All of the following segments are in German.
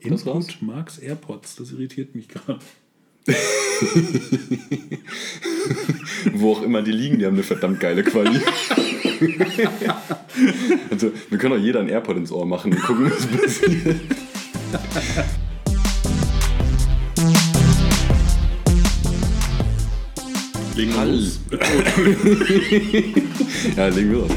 Input Marks AirPods, das irritiert mich gerade. Wo auch immer die liegen, die haben eine verdammt geile Quali. also, wir können auch jeder ein AirPod ins Ohr machen und gucken, was passiert. Legen wir los. Ja, legen wir los.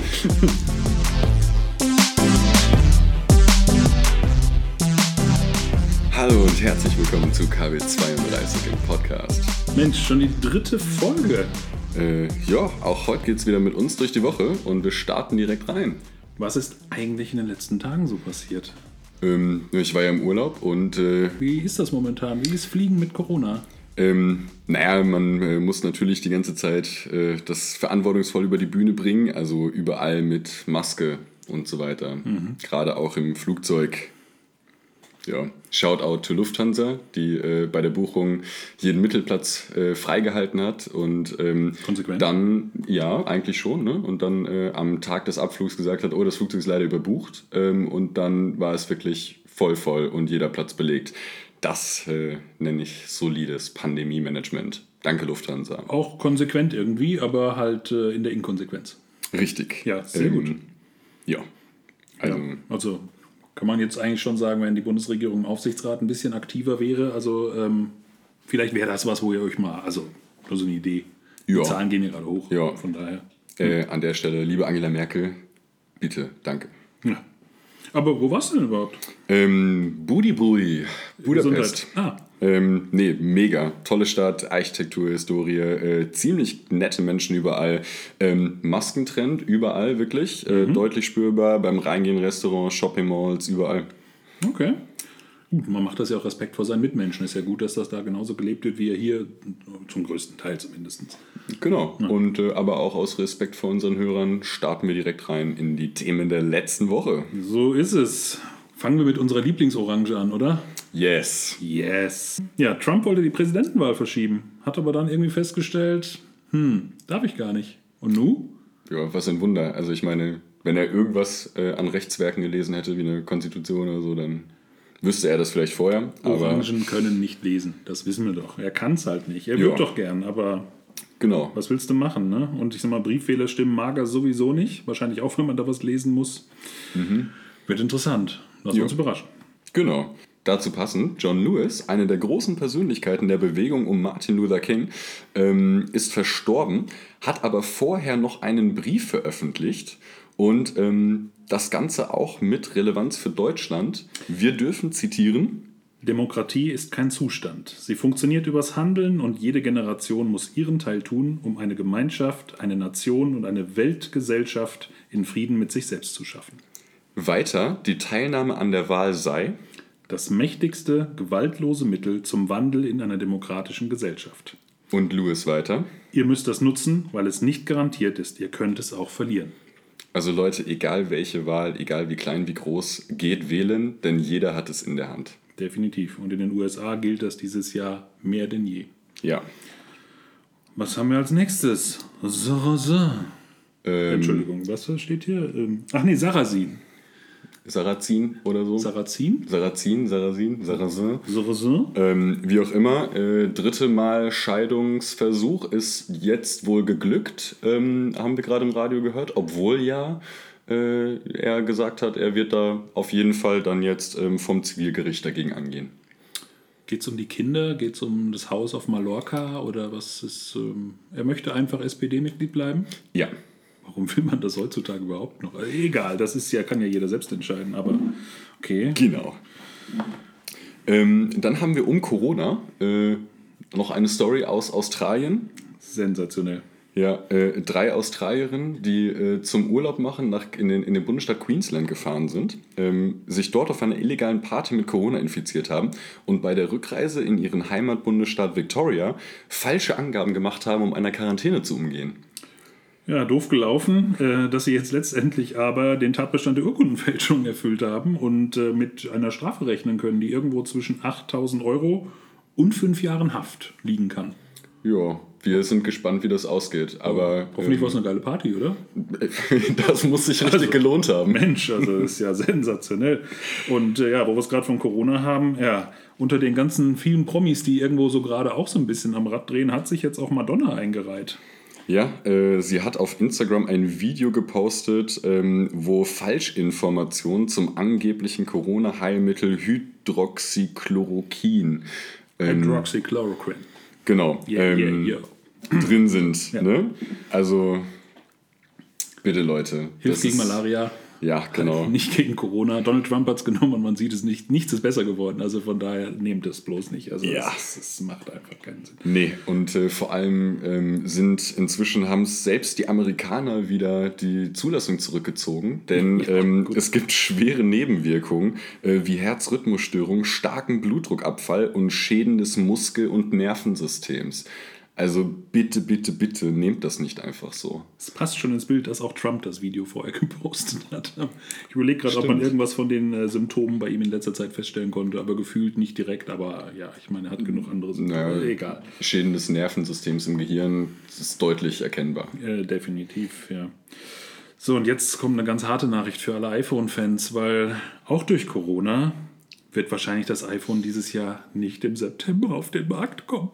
Hallo und herzlich willkommen zu KB32 im Podcast. Mensch, schon die dritte Folge. Äh, ja, auch heute geht's wieder mit uns durch die Woche und wir starten direkt rein. Was ist eigentlich in den letzten Tagen so passiert? Ähm, ich war ja im Urlaub und äh, Wie ist das momentan? Wie ist Fliegen mit Corona? Ähm, naja, man äh, muss natürlich die ganze Zeit äh, das verantwortungsvoll über die Bühne bringen, also überall mit Maske und so weiter. Gerade auch im Flugzeug. Ja, Shoutout to Lufthansa, die äh, bei der Buchung jeden Mittelplatz äh, freigehalten hat und ähm, Konsequent. dann, ja, eigentlich schon, ne? und dann äh, am Tag des Abflugs gesagt hat, oh, das Flugzeug ist leider überbucht ähm, und dann war es wirklich voll voll und jeder Platz belegt. Das äh, nenne ich solides Pandemie-Management. Danke Lufthansa. Auch konsequent irgendwie, aber halt äh, in der Inkonsequenz. Richtig. Ja, sehr gut. Ja. Also, Ja, also kann man jetzt eigentlich schon sagen, wenn die Bundesregierung im Aufsichtsrat ein bisschen aktiver wäre, also ähm, vielleicht wäre das was, wo ihr euch mal, also nur so eine Idee. Ja. Die Zahlen gehen ja gerade hoch, Ja. von daher. äh, an der Stelle, liebe Angela Merkel, bitte, danke. Ja. Aber wo warst du denn überhaupt? Ähm, Budi Budapest. Ah, Ähm, nee, mega. Tolle Stadt, Architektur, Historie, äh, ziemlich nette Menschen überall. Ähm, Maskentrend überall, wirklich. Äh, deutlich spürbar beim Reingehen, Restaurants, Shopping Malls, überall. okay. Gut, man macht das ja auch Respekt vor seinen Mitmenschen. Ist ja gut, dass das da genauso gelebt wird, wie er hier, zum größten Teil zumindest. Genau. Und äh, aber auch aus Respekt vor unseren Hörern starten wir direkt rein in die Themen der letzten Woche. So ist es. Fangen wir mit unserer Lieblingsorange an, oder? Yes. Yes. Ja, Trump wollte die Präsidentenwahl verschieben, hat aber dann irgendwie festgestellt, hm, darf ich gar nicht. Und nu? Ja, was ein Wunder. Also ich meine, wenn er irgendwas äh, an Rechtswerken gelesen hätte, wie eine Konstitution oder so, dann wüsste er das vielleicht vorher. Aber Orangen können nicht lesen, das wissen wir doch. Er kann es halt nicht. Er wird doch gern, aber genau. was willst du machen, ne? Und ich sag mal, Brieffehler stimmen mag er sowieso nicht. Wahrscheinlich auch, wenn man da was lesen muss. Wird interessant. Lass Ja. uns überraschen. Genau. Dazu passend, John Lewis, eine der großen Persönlichkeiten der Bewegung um Martin Luther King, ähm, ist verstorben, hat aber vorher noch einen Brief veröffentlicht und ähm, das Ganze auch mit Relevanz für Deutschland. Wir dürfen zitieren, Demokratie ist kein Zustand. Sie funktioniert übers Handeln und jede Generation muss ihren Teil tun, um eine Gemeinschaft, eine Nation und eine Weltgesellschaft in Frieden mit sich selbst zu schaffen. Weiter, die Teilnahme an der Wahl sei, Das mächtigste, gewaltlose Mittel zum Wandel in einer demokratischen Gesellschaft. und Lewis weiter. Ihr müsst das nutzen, weil es nicht garantiert ist. Ihr könnt es auch verlieren. Also Leute, egal welche Wahl, egal wie klein, wie groß, geht wählen, denn jeder hat es in der Hand. Definitiv. Und in den USA gilt das dieses Jahr mehr denn je. Ja. Was haben wir als nächstes? Sarrazin. Ähm, Entschuldigung, was steht hier? Ähm, Ach nee, Sarrazin. Sarrazin oder so. Sarrazin? Sarrazin, Sarrazin, Sarrazin. Sarrazin? Ähm, wie auch immer, äh, dritte Mal Scheidungsversuch ist jetzt wohl geglückt, ähm, haben wir gerade im Radio gehört, obwohl ja äh, er gesagt hat, er wird da auf jeden Fall dann jetzt ähm, vom Zivilgericht dagegen angehen. Geht es um die Kinder? Geht es um das Haus auf Mallorca? Oder was ist. Ähm, er möchte einfach SPD-Mitglied bleiben? Ja, Warum will man das heutzutage überhaupt noch? Äh, Egal, das ist ja, kann ja jeder selbst entscheiden, aber okay. genau. Ähm, dann haben wir um Corona äh, noch eine Story aus Australien. Sensationell. Ja, äh, drei Australierinnen, die äh, zum Urlaub machen, nach, in, den, in den Bundesstaat Queensland gefahren sind, ähm, sich dort auf einer illegalen Party mit Corona infiziert haben und bei der Rückreise in ihren Heimatbundesstaat Victoria falsche Angaben gemacht haben, um einer Quarantäne zu umgehen. Ja, doof gelaufen, äh, dass sie jetzt letztendlich aber den Tatbestand der Urkundenfälschung erfüllt haben und äh, mit einer Strafe rechnen können, die irgendwo zwischen 8000 Euro und fünf Jahren Haft liegen kann. Ja, wir sind gespannt, wie das ausgeht. Aber Hoffentlich war es eine geile Party, oder? das muss sich richtig gelohnt haben. Mensch, also ist ja sensationell. Und äh, ja, wo wir es gerade von Corona haben, ja, unter den ganzen vielen Promis, die irgendwo so gerade auch so ein bisschen am Rad drehen, hat sich jetzt auch Madonna eingereiht. Ja, äh, sie hat auf Instagram ein Video gepostet, ähm, wo Falschinformationen zum angeblichen Corona-Heilmittel Hydroxychloroquin ähm, Hydroxychloroquine. genau Yeah, ähm, yeah, yeah. drin sind. Ne? Also bitte Leute. Hilft gegen Malaria, Ja, genau. nicht gegen Corona. Donald Trump hat es genommen und man sieht es nicht. Nichts ist besser geworden. Also von daher nehmt es bloß nicht. Also Ja. es, es macht einfach keinen Sinn. Nee, und äh, vor allem ähm, sind inzwischen haben selbst die Amerikaner wieder die Zulassung zurückgezogen, denn ähm, es gibt schwere Nebenwirkungen äh, wie Herzrhythmusstörungen, starken Blutdruckabfall und Schäden des Muskel- und Nervensystems. Also bitte, bitte, bitte nehmt das nicht einfach so. Es passt schon ins Bild, dass auch Trump das Video vorher gepostet hat. Ich überlege gerade, ob man irgendwas von den äh, Symptomen bei ihm in letzter Zeit feststellen konnte, aber gefühlt nicht direkt. Aber ja, ich meine, er hat genug andere Symptome. Naja, Egal. Schäden des Nervensystems im Gehirn das ist deutlich erkennbar. Äh, definitiv, ja. So, und jetzt kommt eine ganz harte Nachricht für alle iPhone-Fans, weil auch durch Corona wird wahrscheinlich das iPhone dieses Jahr nicht im September auf den Markt kommen.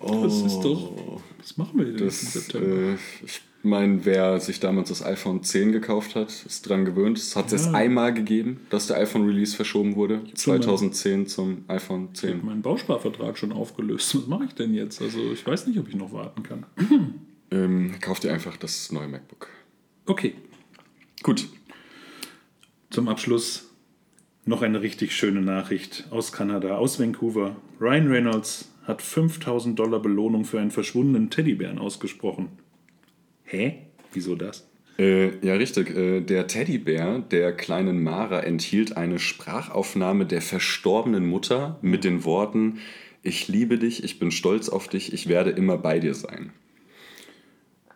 Das ist doch. Was machen wir denn Das, im September? äh, ich meine, wer sich damals das iPhone 10 gekauft hat, ist dran gewöhnt. Es hat es Ja. einmal gegeben, dass der iPhone-Release verschoben wurde. schon mal- 2010 zum iPhone 10. meinen Bausparvertrag schon aufgelöst. Was mache ich denn jetzt? Also ich weiß nicht, ob ich noch warten kann. Ähm, kauft ihr einfach das neue MacBook. Okay, Gut. zum Abschluss noch eine richtig schöne Nachricht aus Kanada, aus Vancouver. Ryan Reynolds hat 5000 Dollar Belohnung für einen verschwundenen Teddybären ausgesprochen. Hä? Wieso das? Äh, ja, richtig. Äh, der Teddybär der kleinen Mara enthielt eine Sprachaufnahme der verstorbenen Mutter mit den Worten: Ich liebe dich, ich bin stolz auf dich, ich werde immer bei dir sein.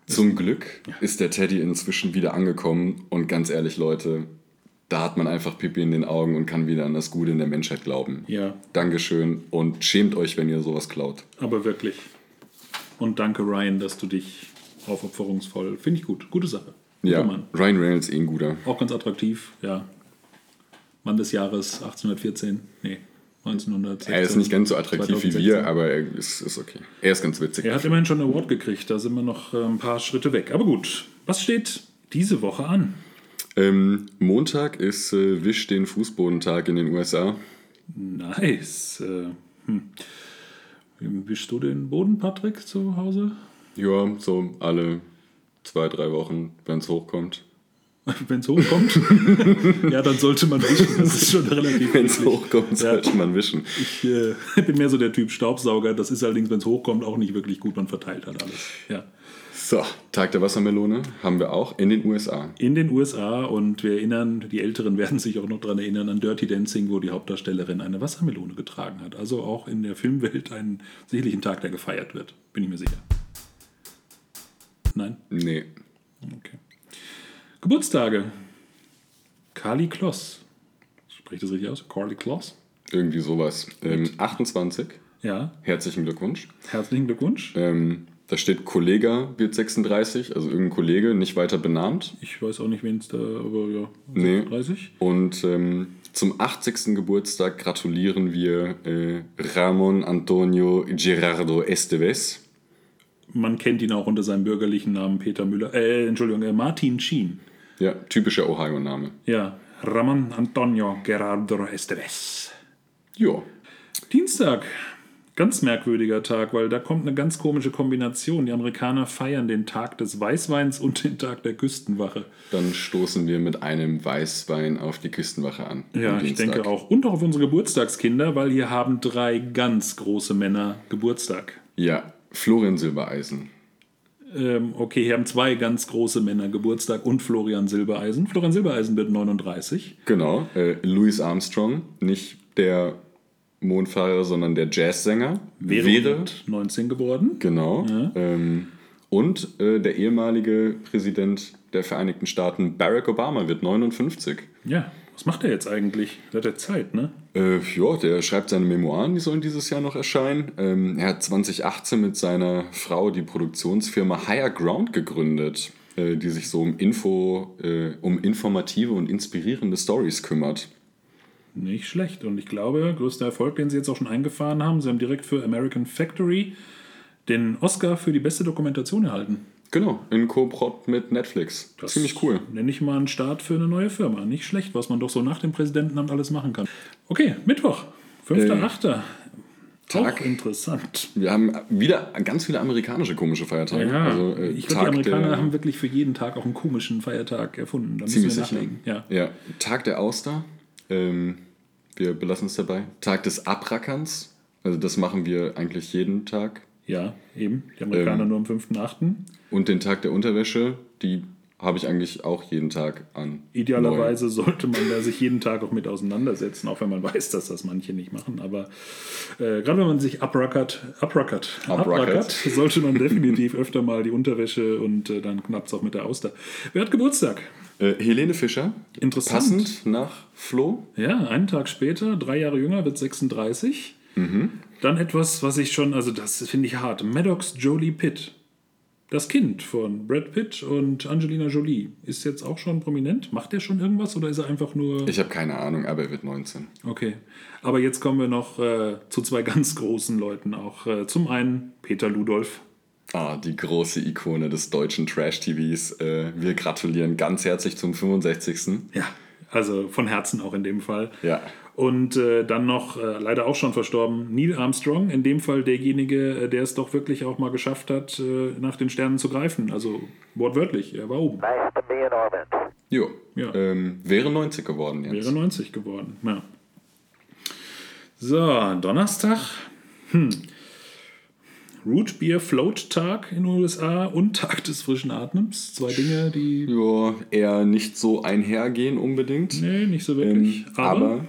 Zum Glück ist der Teddy inzwischen wieder angekommen und ganz ehrlich, Leute, da hat man einfach Pipi in den Augen und kann wieder an das Gute in der Menschheit glauben. Ja, Dankeschön und schämt euch, wenn ihr sowas klaut. aber wirklich. Und danke, Ryan, dass du dich aufopferungsvoll. Finde ich gut. Gute Sache. Guter Ja, Mann. Ryan Reynolds eh ein guter. Auch ganz attraktiv, ja. Mann des Jahres 1814. Nee, 1916. Er ist nicht ganz so attraktiv wie 2016. wir, aber er ist, ist okay. Er ist ganz witzig. Er hat immerhin schon einen Award gekriegt, da sind wir noch äh, ein paar Schritte weg. Aber gut, was steht diese Woche an? Ähm, Montag ist äh, Wisch den Fußbodentag in den USA. Nice. Äh, hm. Wischst du den Boden, Patrick, zu Hause? Ja, so alle zwei, drei Wochen, wenn es hochkommt. Wenn es hochkommt? ja, dann sollte man wischen. Das ist schon relativ Wenn es hochkommt, sollte man wischen. Ich äh, bin mehr so der Typ Staubsauger. Das ist allerdings, wenn es hochkommt, auch nicht wirklich gut. Man verteilt halt alles. Ja. So, Tag der Wassermelone haben wir auch in den USA. In den USA und wir erinnern, die Älteren werden sich auch noch daran erinnern, an Dirty Dancing, wo die Hauptdarstellerin eine Wassermelone getragen hat. Also auch in der Filmwelt ein sicherlich ein Tag, der gefeiert wird. Bin ich mir sicher. Nein? Nee. Okay. Geburtstage. Kali Kloss. Spricht das richtig aus? Carly Kloss? Irgendwie sowas. Ähm, 28. Ja. Herzlichen Glückwunsch. Herzlichen Glückwunsch. Ähm, da steht Kollege wird 36, also irgendein Kollege, nicht weiter benannt. Ich weiß auch nicht, wen es da, aber ja. Nee. 30. Und ähm, zum 80. Geburtstag gratulieren wir äh, Ramon Antonio Gerardo Esteves. Man kennt ihn auch unter seinem bürgerlichen Namen Peter Müller. Äh, Entschuldigung, äh, Martin Schien. Ja, typischer Ohio-Name. Ja, Ramon Antonio Gerardo Esteves. Ja. Dienstag. Ganz merkwürdiger Tag, weil da kommt eine ganz komische Kombination. Die Amerikaner feiern den Tag des Weißweins und den Tag der Küstenwache. Dann stoßen wir mit einem Weißwein auf die Küstenwache an. Ja, ich denke auch. Und auch auf unsere Geburtstagskinder, weil hier haben drei ganz große Männer Geburtstag. Ja, Florian Silbereisen. Ähm, okay, hier haben zwei ganz große Männer Geburtstag und Florian Silbereisen. Florian Silbereisen wird 39. Genau. Äh, Louis Armstrong, nicht der Mondfahrer, sondern der Jazzsänger. Wäre, Wäre 19 geworden. Genau. Ähm, und äh, der ehemalige Präsident der Vereinigten Staaten, Barack Obama, wird 59. Ja, Was macht er jetzt eigentlich? Der hat ja Zeit, ne? Äh, ja, der schreibt seine Memoiren, die sollen dieses Jahr noch erscheinen. Ähm, er hat 2018 mit seiner Frau die Produktionsfirma Higher Ground gegründet, äh, die sich so um Info, äh, um informative und inspirierende Stories kümmert. Nicht schlecht. Und ich glaube, größter Erfolg, den sie jetzt auch schon eingefahren haben, sie haben direkt für American Factory den Oscar für die beste Dokumentation erhalten. Genau, in Co-Prod mit Netflix. Das Ziemlich cool. Nenne ich mal einen Start für eine neue Firma. Nicht schlecht, was man doch so nach dem Präsidentenamt alles machen kann. Okay, Mittwoch, 5.8. Tag. Auch interessant. Wir haben wieder ganz viele amerikanische komische Feiertage. Ja, Also, äh, ich glaube, die Tag Amerikaner haben wirklich für jeden Tag auch einen komischen Feiertag erfunden. Da Ziemlich sicher. nachlegen. Ja. Ja, Tag der Auster. Ähm, wir belassen es dabei. Tag des Abrackerns. Also das machen wir eigentlich jeden Tag. ja, eben. Die Amerikaner Ähm, nur am 5.8. Und den Tag der Unterwäsche, die habe ich eigentlich auch jeden Tag an. Idealerweise sollte man da sich jeden Tag auch mit auseinandersetzen, auch wenn man weiß, dass das manche nicht machen. Aber äh, gerade wenn man sich uprackert, Uprackert. uprackert, sollte man definitiv öfter mal die Unterwäsche und äh, dann knappt es auch mit der Auster. Wer hat Geburtstag? Äh, Helene Fischer. Interessant. Passend nach Flo. Ja, einen Tag später, drei Jahre jünger, wird 36. Dann etwas, was ich schon, also das finde ich hart. Maddox Jolie Pitt. Das Kind von Brad Pitt und Angelina Jolie. Ist jetzt auch schon prominent? Macht er schon irgendwas oder ist er einfach nur. Ich habe keine Ahnung, aber er wird 19. Okay. Aber jetzt kommen wir noch äh, zu zwei ganz großen Leuten auch. Äh, zum einen Peter Ludolf. Ah, die große Ikone des deutschen Trash-TVs. Äh, wir gratulieren ganz herzlich zum 65. Ja. Also von Herzen auch in dem Fall. Ja. Und äh, dann noch, äh, leider auch schon verstorben, Neil Armstrong, in dem Fall derjenige, äh, der es doch wirklich auch mal geschafft hat, äh, nach den Sternen zu greifen. Also wortwörtlich, er war oben. Nice to be in orbit. Jo. Ja. Ähm, wäre 90 geworden jetzt. Wäre 90 geworden, ja. So, Donnerstag. Hm. Root Beer Float Tag in den USA und Tag des frischen Atems. Zwei Dinge, die. Ja, eher nicht so einhergehen unbedingt. Nee, nicht so wirklich. Ähm, aber,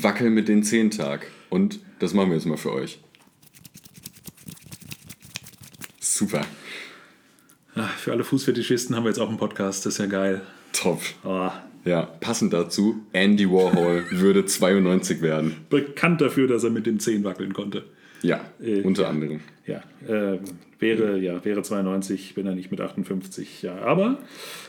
wackel mit den Zehntag. Und das machen wir jetzt mal für euch. Super. Ach, für alle Fußfetischisten haben wir jetzt auch einen Podcast, das ist ja geil. Top. Oh, Ja, passend dazu, Andy Warhol würde 92 werden. bekannt dafür, dass er mit den Zehen wackeln konnte. Ja, Äh, unter ja. anderem. Ja, äh, wäre, ja, wäre 92, wenn er nicht mit 58. Ja, aber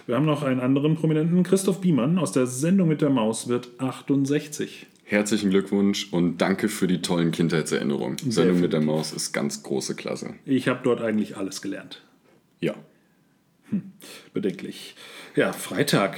wir haben noch einen anderen Prominenten, Christoph Biemann aus der Sendung mit der Maus wird 68. Herzlichen Glückwunsch und danke für die tollen Kindheitserinnerungen. Sendung mit der Maus ist ganz große Klasse. Ich habe dort eigentlich alles gelernt. Ja. Bedenklich. Ja, Freitag.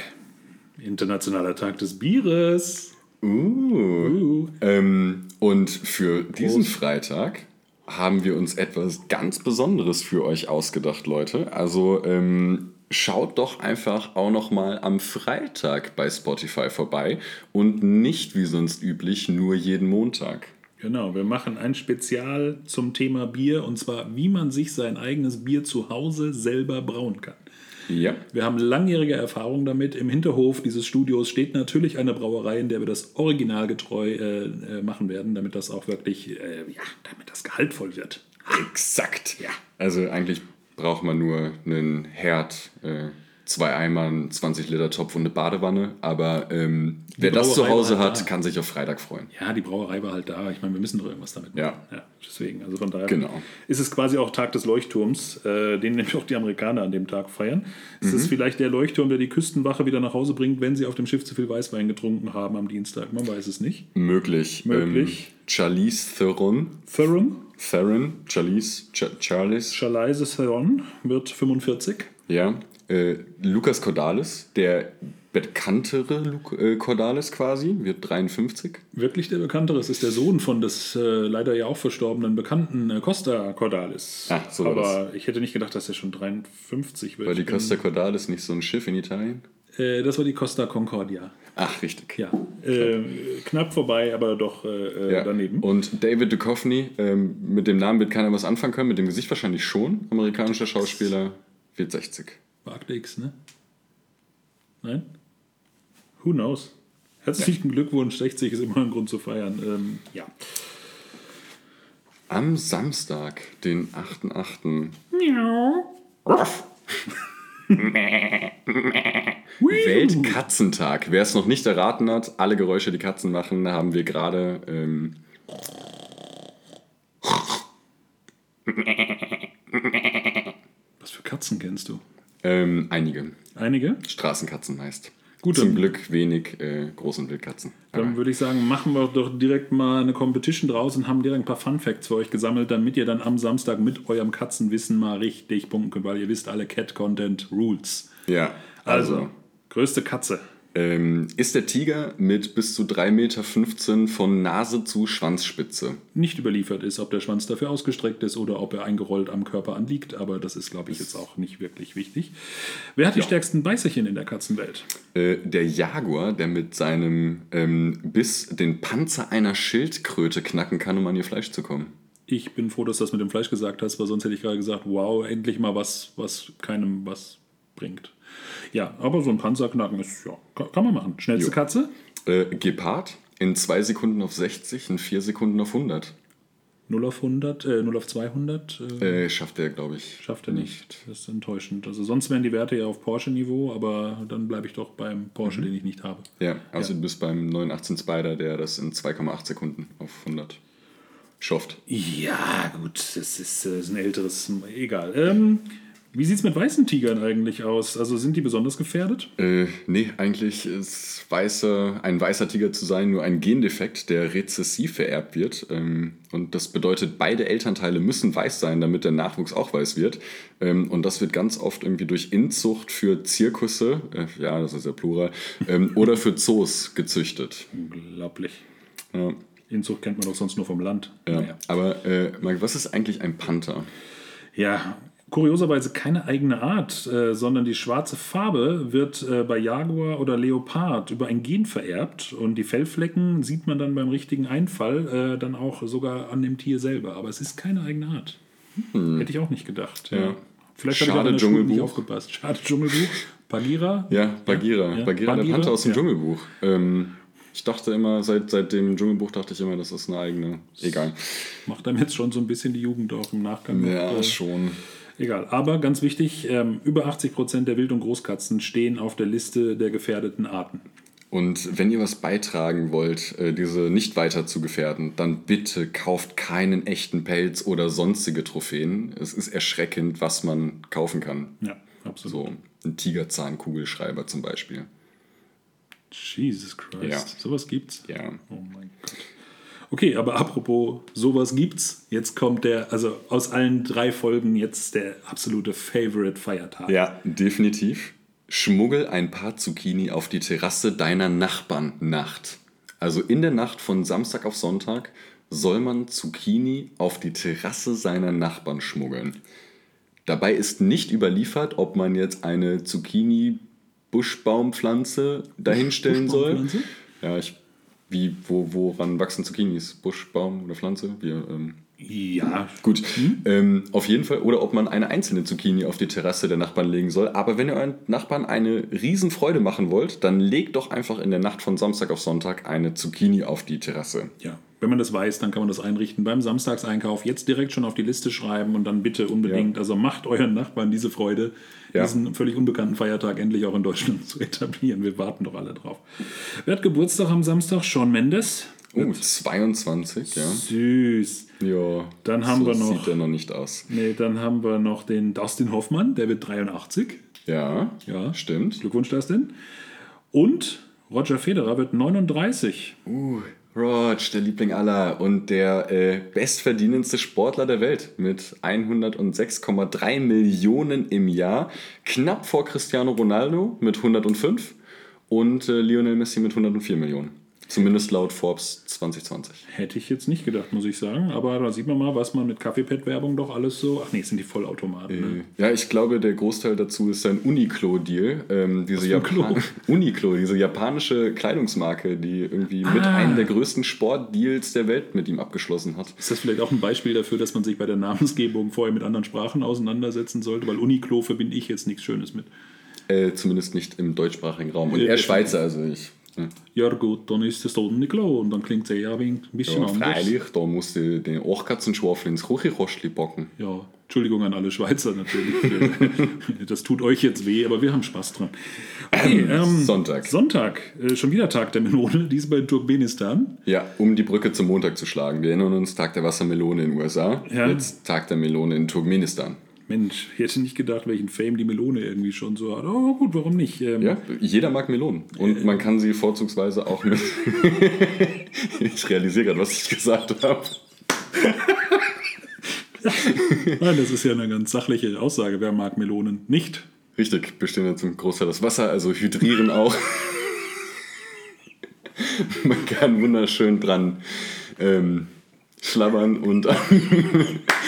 Internationaler Tag des Bieres. Uh. Uh. Ähm, und für diesen Freitag haben wir uns etwas ganz Besonderes für euch ausgedacht, Leute. Also ähm, schaut doch einfach auch noch mal am Freitag bei Spotify vorbei und nicht wie sonst üblich nur jeden Montag. Genau, wir machen ein Spezial zum Thema Bier und zwar, wie man sich sein eigenes Bier zu Hause selber brauen kann. Ja. Wir haben langjährige Erfahrung damit. Im Hinterhof dieses Studios steht natürlich eine Brauerei, in der wir das originalgetreu äh, äh, machen werden, damit das auch wirklich, äh, ja, damit das gehaltvoll wird. Exakt. Ja. Also eigentlich braucht man nur einen Herd, äh, zwei Eimern, 20 Liter Topf und eine Badewanne. Aber ähm, wer das zu Hause halt hat, da. kann sich auf Freitag freuen. Ja, die Brauerei war halt da. Ich meine, wir müssen doch irgendwas damit machen. Ja. ja deswegen, also von daher Genau. ist es quasi auch Tag des Leuchtturms, äh, den nämlich auch die Amerikaner an dem Tag feiern. Es ist vielleicht der Leuchtturm, der die Küstenwache wieder nach Hause bringt, wenn sie auf dem Schiff zu viel Weißwein getrunken haben am Dienstag. Man weiß es nicht. Möglich. Möglich. Ähm, Charlize Theron. Theron, Theron. Charlize. Ch Charlize. Charlize Theron wird 45. Ja. Äh, Lukas Cordalis, der bekanntere Lu äh, Cordalis quasi, wird 53. Wirklich der bekanntere. Es ist der Sohn von des äh, leider ja auch verstorbenen bekannten äh, Costa Cordalis. Ah, so Aber ich hätte nicht gedacht, dass er schon 53 wird. War die Costa Cordalis nicht so ein Schiff in Italien? Äh, das war die Costa Concordia. Ach, richtig. Ja, äh, knapp vorbei, aber doch äh, Ja. daneben. Und David Duchovny, ähm, mit dem Namen wird keiner was anfangen können, mit dem Gesicht wahrscheinlich schon. Amerikanischer Schauspieler, wird 60. X, ne? Nein? Who knows? Herzlichen Glückwunsch, 60 ist immer ein Grund zu feiern. Ähm, ja. Am Samstag, den 8.8. Weltkatzentag. Wer es noch nicht erraten hat, alle Geräusche, die Katzen machen, haben wir gerade. Ähm, Was für Katzen kennst du? Ähm, einige. Einige? Straßenkatzen meist. Gut, Zum Glück wenig äh, großen Wildkatzen. Dann würde ich sagen, machen wir doch direkt mal eine Competition draus und haben direkt ein paar Fun Facts für euch gesammelt, damit ihr dann am Samstag mit eurem Katzenwissen mal richtig punkten könnt, weil ihr wisst alle Cat Content Rules. Ja, Also, also. größte Katze. Ähm, ist der Tiger mit bis zu 3,15 Meter von Nase zu Schwanzspitze? Nicht überliefert ist, ob der Schwanz dafür ausgestreckt ist oder ob er eingerollt am Körper anliegt, aber das ist, glaube ich, jetzt auch nicht wirklich wichtig. Wer hat die stärksten Beißerchen in der Katzenwelt? Äh, der Jaguar, der mit seinem ähm, Biss den Panzer einer Schildkröte knacken kann, um an ihr Fleisch zu kommen. Ich bin froh, dass du das mit dem Fleisch gesagt hast, weil sonst hätte ich gerade gesagt, wow, endlich mal was, was keinem was bringt. Ja, aber so ein Panzerknacken ist, ja, kann, man machen. Schnellste Jo. Katze? Äh, Gepard in 2 Sekunden auf 60, in 4 Sekunden auf 100. 0 auf 100, äh, 0 auf 200 äh, Äh, schafft er, glaube ich. schafft er nicht. Das ist enttäuschend. Also sonst wären die Werte ja auf Porsche-Niveau, aber dann bleibe ich doch beim Porsche, den ich nicht habe. Ja, also du bist beim 918 Spider, der das in 2,8 Sekunden auf 100 schafft. Ja, gut, das ist, äh, ist ein älteres, egal. Ähm, wie sieht es mit weißen Tigern eigentlich aus? Also sind die besonders gefährdet? Äh, nee, eigentlich ist weißer, ein weißer Tiger zu sein nur ein Gendefekt, der rezessiv vererbt wird. Ähm, und das bedeutet, beide Elternteile müssen weiß sein, damit der Nachwuchs auch weiß wird. Ähm, und das wird ganz oft irgendwie durch Inzucht für Zirkusse, äh, ja, das ist ja Plural, ähm, oder für Zoos gezüchtet. Unglaublich. Ja, Inzucht kennt man doch sonst nur vom Land. ja. Naja. Aber äh, Marc, was ist eigentlich ein Panther? Ja, kurioserweise keine eigene Art, äh, sondern die schwarze Farbe wird äh, bei Jaguar oder Leopard über ein Gen vererbt und die Fellflecken sieht man dann beim richtigen Einfall äh, dann auch sogar an dem Tier selber. Aber es ist keine eigene Art. Hätte ich auch nicht gedacht. Ja. Vielleicht habe ich Schade, der Schule nicht Dschungelbuch. aufgepasst. Schade Dschungelbuch. Bagheera. Ja, Bagheera. Ja, Bagheera, der Panther aus dem ja. Dschungelbuch. Ähm, ich dachte immer, seit, seit dem Dschungelbuch dachte ich immer, das ist eine eigene. Egal. Macht einem jetzt schon so ein bisschen die Jugend auch im Nachgang. Ja, äh, schon. Egal, aber ganz wichtig, ähm, über 80 Prozent der Wild- und Großkatzen stehen auf der Liste der gefährdeten Arten. Und wenn ihr was beitragen wollt, äh, diese nicht weiter zu gefährden, dann bitte kauft keinen echten Pelz oder sonstige Trophäen. Es ist erschreckend, was man kaufen kann. Ja, absolut. So ein Tigerzahn-Kugelschreiber zum Beispiel. Jesus Christ, Ja. sowas gibt's? Ja. Oh mein Gott. Okay, aber apropos sowas gibt's, jetzt kommt der, also aus allen drei Folgen jetzt der absolute Favorite Feiertag. Ja, definitiv. Schmuggel ein paar Zucchini auf die Terrasse deiner Nachbarn Nacht. Also in der Nacht von Samstag auf Sonntag soll man Zucchini auf die Terrasse seiner Nachbarn schmuggeln. Dabei ist nicht überliefert, ob man jetzt eine Zucchini-Buschbaumpflanze dahinstellen soll. Buschbaumpflanze? Ja, ich, wie, wo, woran wachsen Zucchinis? Buschbaum oder Pflanze? Wir, ähm, Ja, Gut, ähm, auf jeden Fall. Oder ob man eine einzelne Zucchini auf die Terrasse der Nachbarn legen soll. Aber wenn ihr euren Nachbarn eine Riesenfreude machen wollt, dann legt doch einfach in der Nacht von Samstag auf Sonntag eine Zucchini auf die Terrasse. ja. Wenn man das weiß, dann kann man das einrichten beim Samstagseinkauf. Jetzt direkt schon auf die Liste schreiben und dann bitte unbedingt, also macht euren Nachbarn diese Freude, Ja. diesen völlig unbekannten Feiertag endlich auch in Deutschland zu etablieren. Wir warten doch alle drauf. Wer hat Geburtstag am Samstag? Sean Mendes. Oh, 22, ja. Süß. Ja, Dann haben so wir noch- sieht er noch nicht aus. Nee, dann haben wir noch den Dustin Hoffmann, der wird 83. Ja, Ja. stimmt. Glückwunsch, Dustin. Und Roger Federer wird 39. Uh, Rog, der Liebling aller und der äh, bestverdienendste Sportler der Welt mit 106,3 Millionen im Jahr. Knapp vor Cristiano Ronaldo mit 105 und äh, Lionel Messi mit 104 Millionen. Zumindest laut Forbes 2020. Hätte ich jetzt nicht gedacht, muss ich sagen. Aber da sieht man mal, was man mit Kaffeepad-Werbung doch alles so. Ach nee, es sind die Vollautomaten. Ne? Ja, ich glaube, der Großteil dazu ist sein Uniqlo-Deal. Ähm, diese, ein? Japan Uniqlo, diese japanische Kleidungsmarke, die irgendwie mit Ah. einem der größten Sportdeals der Welt mit ihm abgeschlossen hat. Ist das vielleicht auch ein Beispiel dafür, dass man sich bei der Namensgebung vorher mit anderen Sprachen auseinandersetzen sollte? Weil Uniqlo verbinde ich jetzt nichts Schönes mit. Äh, zumindest nicht im deutschsprachigen Raum. Und Äh, er Schweizer, also ich Ja gut, dann ist nicht klar und dann klingt es eher ein bisschen Ja, anders. freilich, da musst du den Achtkatzenschwafel ins Küchenkostli packen. Ja, Entschuldigung an alle Schweizer natürlich. das tut euch jetzt weh, aber wir haben Spaß dran. Okay, ähm, Sonntag. Sonntag, äh, schon wieder Tag der Melone, diesmal in Turkmenistan. Ja, um die Brücke zum Montag zu schlagen. Wir erinnern uns, Tag der Wassermelone in den USA, Ja. jetzt Tag der Melone in Turkmenistan. Mensch, ich hätte nicht gedacht, welchen Fame die Melone irgendwie schon so hat. Aber gut, warum nicht? Ähm, Ja, jeder mag Melonen. Und man kann sie vorzugsweise auch mit. ich realisiere gerade, was ich gesagt habe. Nein, das ist ja eine ganz sachliche Aussage. Wer mag Melonen nicht? Richtig, bestehen ja zum Großteil das Wasser, also hydrieren auch. man kann wunderschön dran ähm, schlabbern und.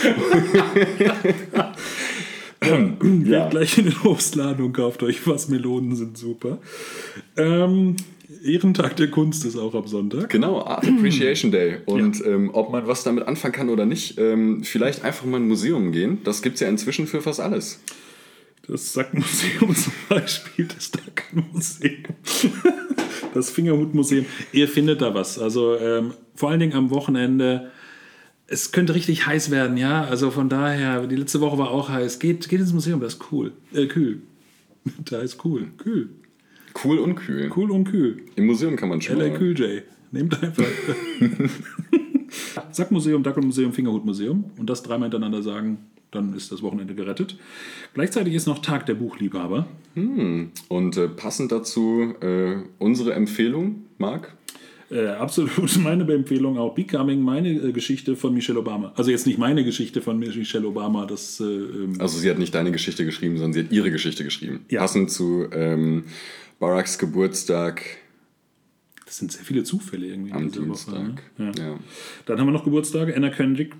Geht ja. gleich in den Obstladen und kauft euch was. Melonen sind super. Ähm, Ehrentag der Kunst ist auch am Sonntag. Genau, Art Appreciation Day. Und ähm, ob man was damit anfangen kann oder nicht, ähm, vielleicht einfach mal in ein Museum gehen. Das gibt es ja inzwischen für fast alles. Das Sackmuseum zum Beispiel, das Dackmuseum, das Fingerhutmuseum. Ihr findet da was. Also ähm, vor allen Dingen am Wochenende. Es könnte richtig heiß werden, ja. Also von daher, die letzte Woche war auch heiß. Geht, geht ins Museum, das ist cool. Äh, kühl. Da ist cool. Kühl. Cool und kühl. Cool und kühl. Im Museum kann man schon LA. Cool J. Nehmt einfach. Sackmuseum, Dackelmuseum, Fingerhutmuseum. Und das dreimal hintereinander sagen, dann ist das Wochenende gerettet. Gleichzeitig ist noch Tag der Buchliebhaber. Und äh, passend dazu äh, unsere Empfehlung, Marc. Äh, absolut meine Empfehlung auch. Becoming, meine äh, Geschichte von Michelle Obama. Also jetzt nicht meine Geschichte von Michelle Obama, das äh, ähm, Also sie hat nicht deine Geschichte geschrieben, sondern sie hat ihre Geschichte geschrieben. Ja. Passend zu ähm, Baracks Geburtstag das sind sehr viele Zufälle irgendwie am diese Woche. Dienstag. Ne? Ja. Ja. Dann haben wir noch Geburtstage. Anna Kendrick,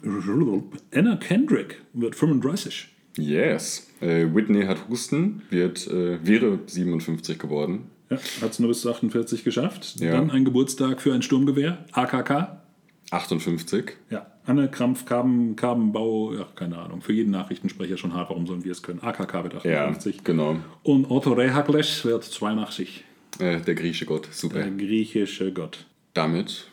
Anna Kendrick wird 35. Yes. Äh, Whitney hat Husten, wird, äh, wäre 57 geworden. Ja, hat es nur bis zu 48 geschafft. Ja. Dann ein Geburtstag für ein Sturmgewehr, AKK. 58. Ja, Anne Krampf, Karben, Karbenbau, ja, keine Ahnung. Für jeden Nachrichtensprecher schon hart, warum sollen wir es können. AKK wird Ja, 58. genau. Und Otto Rehagles wird 82. Äh, der griechische Gott. Super. Der griechische Gott. Damit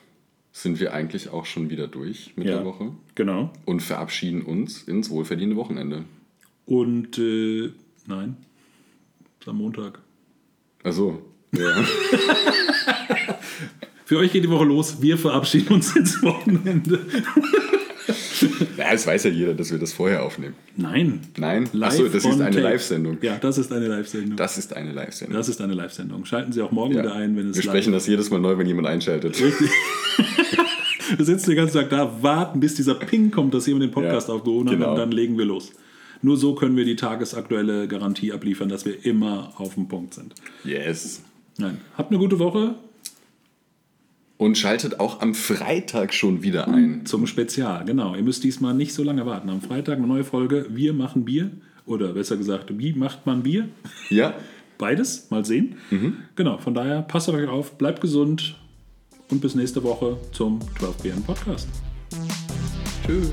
sind wir eigentlich auch schon wieder durch mit Ja. der Woche Genau. und verabschieden uns ins wohlverdiente Wochenende. Und äh, nein, ist am Montag. Also, ja. Für euch geht die Woche los. Wir verabschieden uns ins Wochenende. ja, es weiß ja jeder, dass wir das vorher aufnehmen. Nein. Nein? Live Achso, das ist eine. Live-Sendung. Ja, das ist eine Live-Sendung. Das ist eine Live-Sendung. Das ist eine Live-Sendung. Schalten Sie auch morgen Ja. wieder ein, wenn es Wir sprechen das jedes Mal neu, wenn jemand einschaltet. Richtig. Wir sitzen den ganzen Tag da, warten, bis dieser Ping kommt, dass jemand den Podcast Ja, aufgehoben hat genau. und dann legen wir los. Nur so können wir die tagesaktuelle Garantie abliefern, dass wir immer auf dem Punkt sind. Yes. Nein. Habt eine gute Woche Und schaltet auch am Freitag schon wieder ein. zum Spezial. Genau. Ihr müsst diesmal nicht so lange warten. Am Freitag eine neue Folge. Wir machen Bier. Oder besser gesagt, wie macht man Bier? Ja, Beides. Mal sehen. Genau. Von daher passt auf euch auf, bleibt gesund und bis nächste Woche zum 12 PM Podcast. tschüss.